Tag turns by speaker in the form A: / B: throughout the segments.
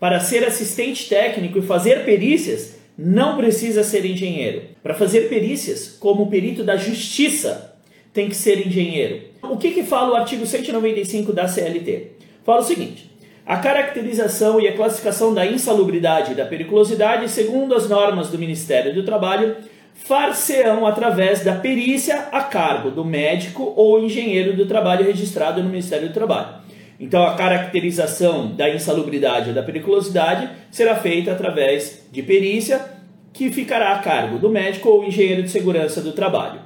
A: Para ser assistente técnico e fazer perícias, não precisa ser engenheiro. Para fazer perícias, como perito da justiça, tem que ser engenheiro. O que, que fala o artigo 195 da CLT? Fala o seguinte: a caracterização e a classificação da insalubridade e da periculosidade, segundo as normas do Ministério do Trabalho, far-se-ão através da perícia a cargo do médico ou engenheiro do trabalho registrado no Ministério do Trabalho. Então, a caracterização da insalubridade ou da periculosidade será feita através de perícia, que ficará a cargo do médico ou engenheiro de segurança do trabalho.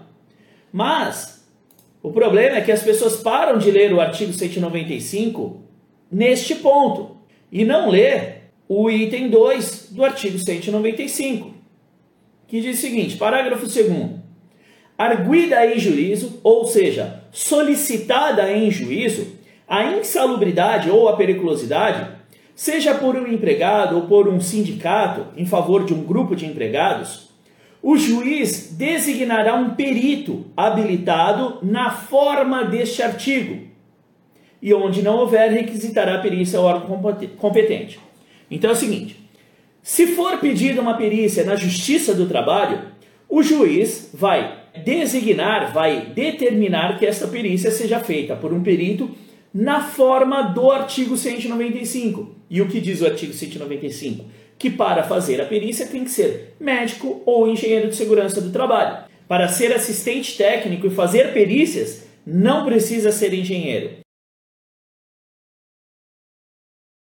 A: Mas, o problema é que as pessoas param de ler o artigo 195 neste ponto e não lê o item 2 do artigo 195 que diz o seguinte: parágrafo 2. Arguida em juízo, ou seja, solicitada em juízo, a insalubridade ou a periculosidade, seja por um empregado ou por um sindicato em favor de um grupo de empregados, o juiz designará um perito habilitado na forma deste artigo e onde não houver, requisitará a perícia ao órgão competente. Então é o seguinte: se for pedida uma perícia na Justiça do Trabalho, o juiz vai designar, vai determinar que essa perícia seja feita por um perito na forma do artigo 195. E o que diz o artigo 195? Que para fazer a perícia tem que ser médico ou engenheiro de segurança do trabalho. Para ser assistente técnico e fazer perícias, não precisa ser engenheiro.